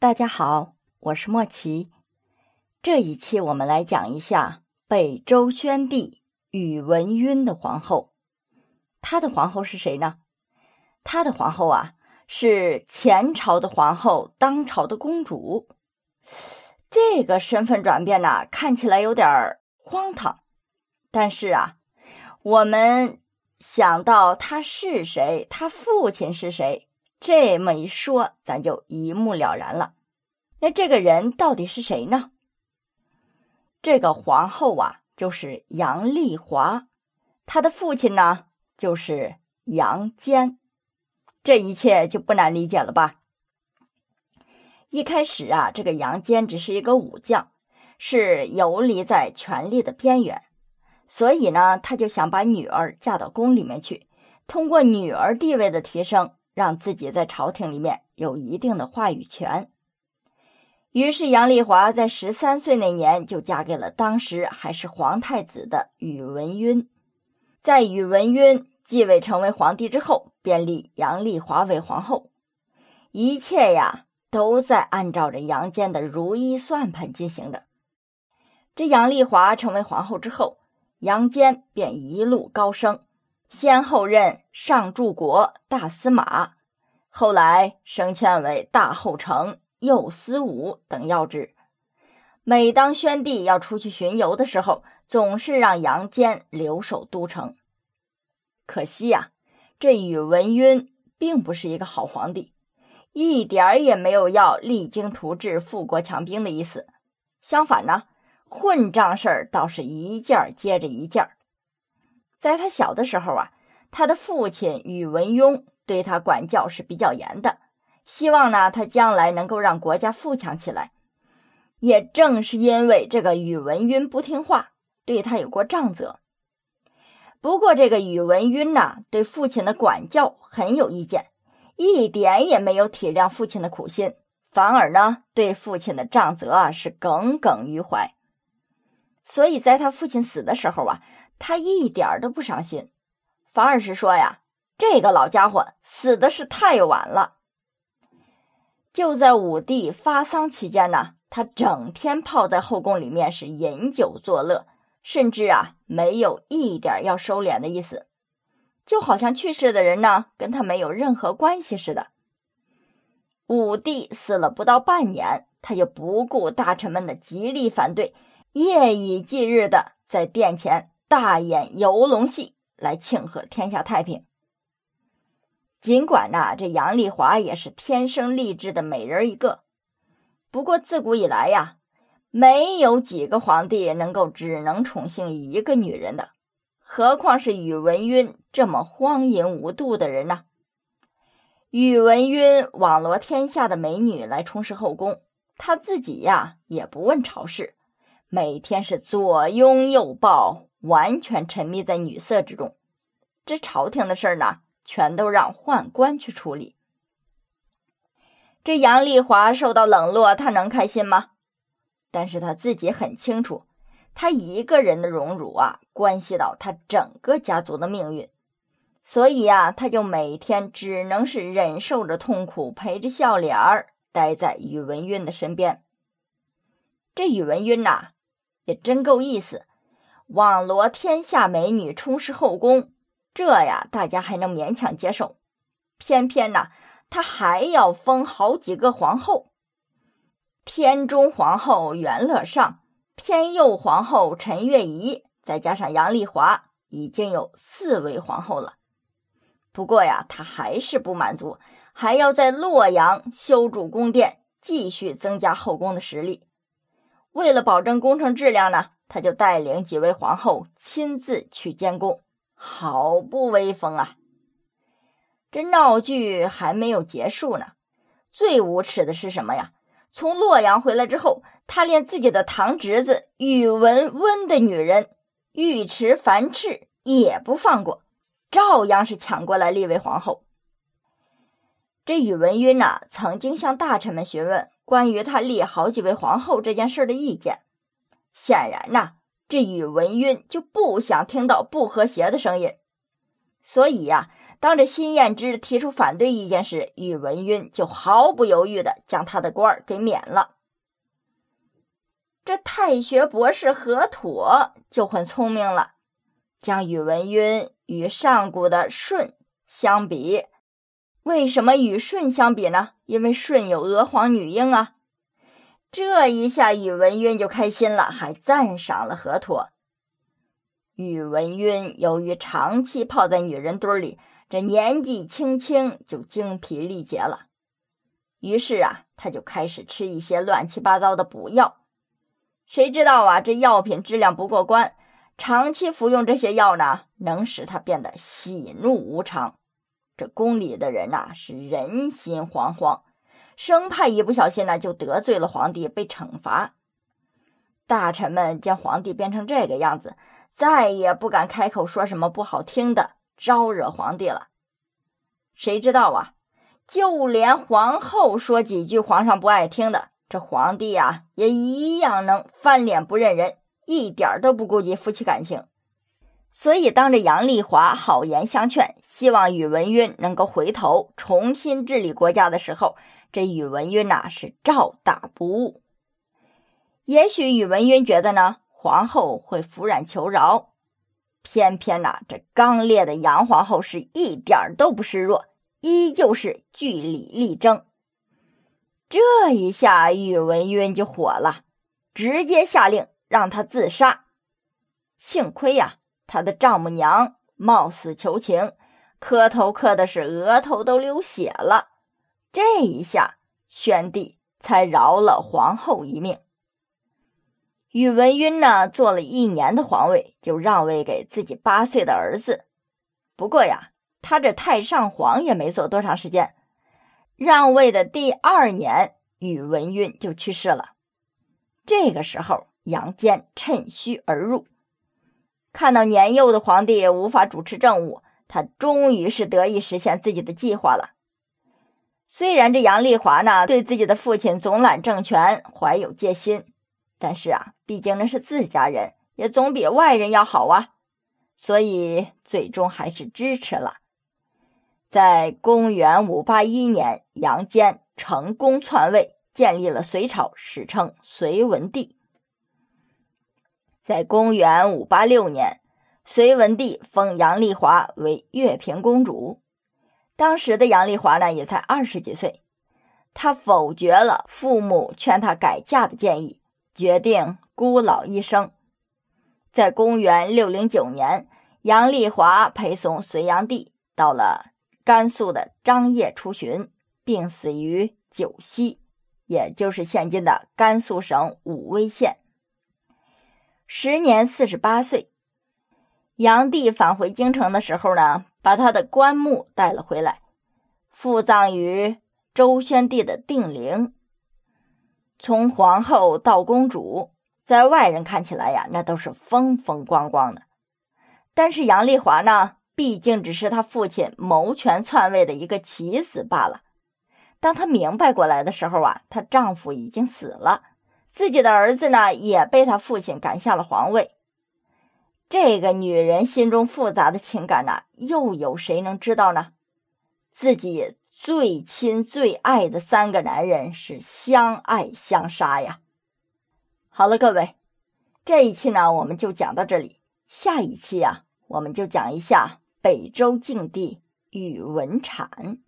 大家好，我是莫奇。这一期我们来讲一下北周宣帝宇文赟的皇后。他的皇后是谁呢？他的皇后啊，是前朝的皇后，当朝的公主。这个身份转变呢，看起来有点荒唐。但是啊，我们想到他是谁，他父亲是谁。这么一说，咱就一目了然了。那这个人到底是谁呢？这个皇后啊，就是杨丽华，她的父亲呢，就是杨坚。这一切就不难理解了吧？一开始啊，这个杨坚只是一个武将，是游离在权力的边缘，所以呢，他就想把女儿嫁到宫里面去，通过女儿地位的提升。让自己在朝廷里面有一定的话语权。于是杨丽华在十三岁那年就嫁给了当时还是皇太子的宇文赟。在宇文赟继位成为皇帝之后，便立杨丽华为皇后。一切呀都在按照着杨坚的如意算盘进行着。这杨丽华成为皇后之后，杨坚便一路高升。先后任上柱国、大司马，后来升迁为大后丞、右司武等要职。每当宣帝要出去巡游的时候，总是让杨坚留守都城。可惜呀，这宇文赟并不是一个好皇帝，一点儿也没有要励精图治、富国强兵的意思。相反呢，混账事儿倒是一件接着一件儿。在他小的时候啊，他的父亲宇文邕对他管教是比较严的，希望呢他将来能够让国家富强起来。也正是因为这个宇文邕不听话，对他有过杖责。不过这个宇文邕呐，对父亲的管教很有意见，一点也没有体谅父亲的苦心，反而呢对父亲的杖责啊是耿耿于怀。所以在他父亲死的时候啊。他一点都不伤心，反而是说呀：“这个老家伙死的是太晚了。”就在武帝发丧期间呢，他整天泡在后宫里面是饮酒作乐，甚至啊没有一点要收敛的意思，就好像去世的人呢跟他没有任何关系似的。武帝死了不到半年，他就不顾大臣们的极力反对，夜以继日的在殿前。大演游龙戏来庆贺天下太平。尽管呐，这杨丽华也是天生丽质的美人一个，不过自古以来呀，没有几个皇帝能够只能宠幸一个女人的，何况是宇文赟这么荒淫无度的人呢？宇文赟网罗天下的美女来充实后宫，他自己呀也不问朝事，每天是左拥右抱。完全沉迷在女色之中，这朝廷的事儿呢，全都让宦官去处理。这杨丽华受到冷落，她能开心吗？但是她自己很清楚，她一个人的荣辱啊，关系到她整个家族的命运，所以呀，他就每天只能是忍受着痛苦，陪着笑脸儿，待在宇文赟的身边。这宇文赟呐，也真够意思。网罗天下美女，充实后宫，这呀，大家还能勉强接受。偏偏呢，他还要封好几个皇后：天中皇后元乐上，天佑皇后陈月仪，再加上杨丽华，已经有四位皇后了。不过呀，他还是不满足，还要在洛阳修筑宫殿，继续增加后宫的实力。为了保证工程质量呢。他就带领几位皇后亲自去监工，好不威风啊！这闹剧还没有结束呢。最无耻的是什么呀？从洛阳回来之后，他连自己的堂侄子宇文温的女人尉迟樊氏也不放过，照样是抢过来立为皇后。这宇文赟呐，曾经向大臣们询问关于他立好几位皇后这件事的意见。显然呐，这宇文赟就不想听到不和谐的声音，所以呀，当这辛彦之提出反对意见时，宇文赟就毫不犹豫的将他的官儿给免了。这太学博士何妥就很聪明了，将宇文赟与上古的舜相比。为什么与舜相比呢？因为舜有娥皇女英啊。这一下，宇文赟就开心了，还赞赏了何妥。宇文赟由于长期泡在女人堆里，这年纪轻轻就精疲力竭了。于是啊，他就开始吃一些乱七八糟的补药。谁知道啊，这药品质量不过关，长期服用这些药呢，能使他变得喜怒无常。这宫里的人呐，是人心惶惶，生怕一不小心呢，就得罪了皇帝，被惩罚。大臣们见皇帝变成这个样子，再也不敢开口说什么不好听的，招惹皇帝了。谁知道啊，就连皇后说几句皇上不爱听的，这皇帝呀，也一样能翻脸不认人，一点都不顾及夫妻感情。所以，当着杨丽华好言相劝，希望宇文赟能够回头重新治理国家的时候，这宇文赟呐是照打不误。也许宇文赟觉得呢，皇后会服软求饶，偏偏呐，这刚烈的杨皇后是一点都不示弱，依旧是据理力争。这一下，宇文赟就火了，直接下令让他自杀。幸亏呀。他的丈母娘冒死求情，磕头磕的是额头都流血了。这一下，宣帝才饶了皇后一命。宇文赟呢，做了一年的皇位，就让位给自己八岁的儿子。不过呀，他这太上皇也没做多长时间，让位的第二年，宇文赟就去世了。这个时候，杨坚趁虚而入。看到年幼的皇帝无法主持政务，他终于是得以实现自己的计划了。虽然这杨丽华呢对自己的父亲总揽政权怀有戒心，但是啊，毕竟那是自家人，也总比外人要好啊，所以最终还是支持了。在公元五八一年，杨坚成功篡位，建立了隋朝，史称隋文帝。在公元五八六年，隋文帝封杨丽华为乐平公主。当时的杨丽华呢，也才二十几岁。她否决了父母劝她改嫁的建议，决定孤老一生。在公元六零九年，杨丽华陪同隋炀帝到了甘肃的张掖出巡，病死于九溪，也就是现今的甘肃省武威县。时年四十八岁，炀帝返回京城的时候呢，把他的棺木带了回来，附葬于周宣帝的定陵。从皇后到公主，在外人看起来呀，那都是风风光光的。但是杨丽华呢，毕竟只是他父亲谋权篡位的一个棋子罢了。当她明白过来的时候啊，她丈夫已经死了。自己的儿子呢，也被他父亲赶下了皇位。这个女人心中复杂的情感呢，又有谁能知道呢？自己最亲最爱的三个男人是相爱相杀呀！好了，各位，这一期呢，我们就讲到这里。下一期啊，我们就讲一下北周静帝宇文阐。